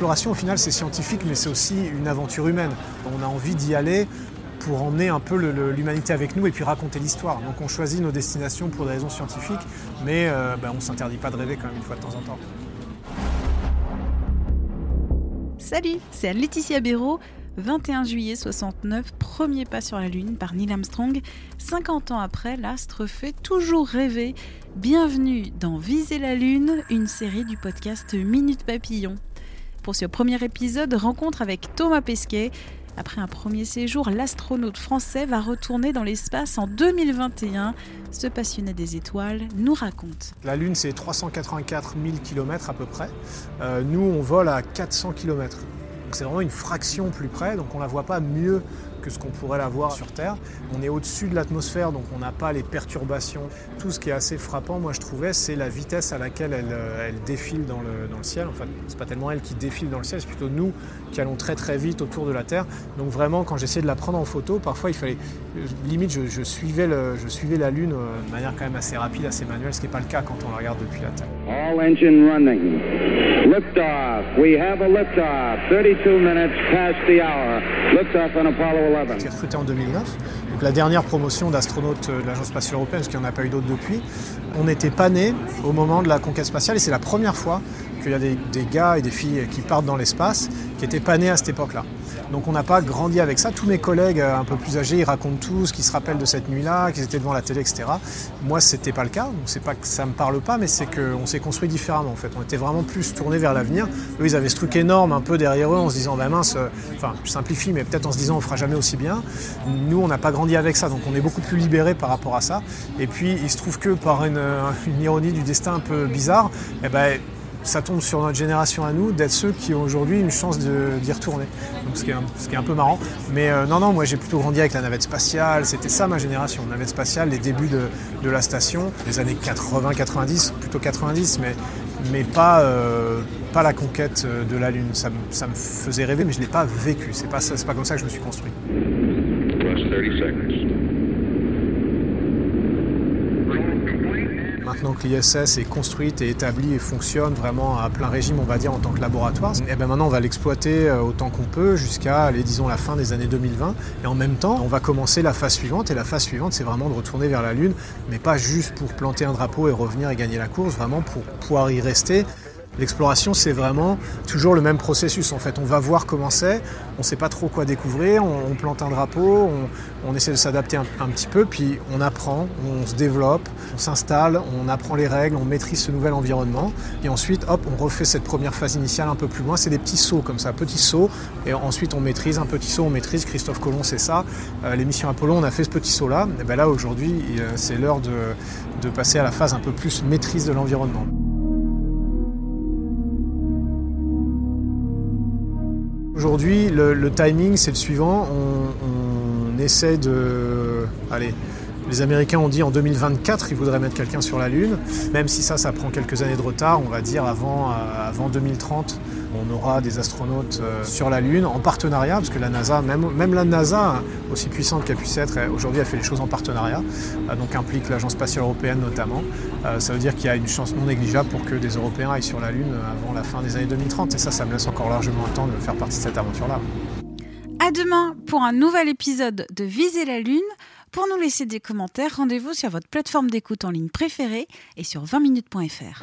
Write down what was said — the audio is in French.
L'exploration, au final, c'est scientifique, mais c'est aussi une aventure humaine. On a envie d'y aller pour emmener un peu l'humanité avec nous et puis raconter l'histoire. Donc on choisit nos destinations pour des raisons scientifiques, mais euh, ben, on ne s'interdit pas de rêver quand même une fois de temps en temps. Salut, c'est Anne-Laetitia Béraud. 21 juillet 69, premier pas sur la Lune par Neil Armstrong. 50 ans après, l'astre fait toujours rêver. Bienvenue dans Viser la Lune, une série du podcast Minute Papillon. Pour ce premier épisode, rencontre avec Thomas Pesquet. Après un premier séjour, l'astronaute français va retourner dans l'espace en 2021. Ce passionné des étoiles nous raconte. La Lune, c'est 384 000 km à peu près. Euh, nous, on vole à 400 km. C'est vraiment une fraction plus près, donc on ne la voit pas mieux que ce qu'on pourrait la voir sur Terre. On est au-dessus de l'atmosphère, donc on n'a pas les perturbations. Tout ce qui est assez frappant, moi je trouvais, c'est la vitesse à laquelle elle, euh, elle défile dans le, dans le ciel. Enfin, c'est pas tellement elle qui défile dans le ciel, c'est plutôt nous qui allons très très vite autour de la Terre. Donc vraiment, quand j'essayais de la prendre en photo, parfois il fallait, euh, limite, je suivais la Lune euh, de manière quand même assez rapide, assez manuelle, ce qui n'est pas le cas quand on la regarde depuis la Terre. All engine running. Liftoff. We have a liftoff. 32 minutes past the hour. Liftoff on Apollo 11. été recruté en 2009, donc la dernière promotion d'astronaute de l'Agence spatiale européenne, parce qu'il n'y en a pas eu d'autres depuis. On n'était pas nés au moment de la conquête spatiale et c'est la première fois qu'il y a des, des gars et des filles qui partent dans l'espace qui n'étaient pas nés à cette époque-là. Donc on n'a pas grandi avec ça. Tous mes collègues euh, un peu plus âgés, ils racontent tout ce qu'ils se rappellent de cette nuit-là, qu'ils étaient devant la télé, etc. Moi, c'était pas le cas. Donc c'est pas que ça me parle pas, mais c'est qu'on s'est construit différemment en fait. On était vraiment plus tourné vers l'avenir. Eux, ils avaient ce truc énorme un peu derrière eux en se disant, bah mince, euh, enfin, je simplifie, mais peut-être en se disant, on fera jamais aussi bien. Nous, on n'a pas grandi avec ça, donc on est beaucoup plus libérés par rapport à ça. Et puis, il se trouve que par une, euh, ironie du destin un peu bizarre, eh ben, ça tombe sur notre génération à nous d'être ceux qui ont aujourd'hui une chance d'y retourner. Donc, ce, qui est un, peu marrant. Mais euh, non, non, moi j'ai plutôt grandi avec la navette spatiale. C'était ça ma génération. Navette spatiale, les débuts de, la station, les années 80-90, plutôt 90, mais, mais pas, euh, pas la conquête euh, de la Lune. Ça, me- faisait rêver, mais je ne l'ai pas vécu. C'est pas, pas comme ça que je me suis construit. Plus 30 Maintenant que l'ISS est construite et établie et fonctionne vraiment à plein régime, on va dire, en tant que laboratoire, et ben maintenant on va l'exploiter euh, autant qu'on peut jusqu'à, la fin des années 2020. Et en même temps, on va commencer la phase suivante. Et la phase suivante, c'est vraiment de retourner vers la Lune, mais pas juste pour planter un drapeau et revenir et gagner la course, vraiment pour pouvoir y rester. L'exploration, c'est vraiment toujours le même processus. En fait, on va voir comment c'est, on ne sait pas trop quoi découvrir, on, plante un drapeau, on, essaie de s'adapter un, petit peu, puis on apprend, on se développe, on s'installe, on apprend les règles, on maîtrise ce nouvel environnement, et ensuite, hop, on refait cette première phase initiale un peu plus loin. C'est des petits sauts comme ça, petits sauts, et ensuite on maîtrise un petit saut, on maîtrise. Christophe Colomb, c'est ça. Euh, L'émission Apollo, on a fait ce petit saut-là. Et ben là, aujourd'hui, euh, c'est l'heure de passer à la phase un peu plus maîtrise de l'environnement. Aujourd'hui, le, timing, c'est le suivant. On, on essaie de. Allez, les Américains ont dit en 2024, ils voudraient mettre quelqu'un sur la Lune. Même si ça, ça prend quelques années de retard, on va dire avant, euh, avant 2030, on aura des astronautes euh, sur la Lune en partenariat, parce que la NASA, même, la NASA, hein, aussi puissante qu'elle puisse être, aujourd'hui, elle fait les choses en partenariat, euh, donc implique l'Agence spatiale européenne notamment. Euh, ça veut dire qu'il y a une chance non négligeable pour que des Européens aillent sur la Lune avant la fin des années 2030. Et ça, ça me laisse encore largement le temps de faire partie de cette aventure-là. À demain pour un nouvel épisode de Viser la Lune. Pour nous laisser des commentaires, rendez-vous sur votre plateforme d'écoute en ligne préférée et sur 20minutes.fr.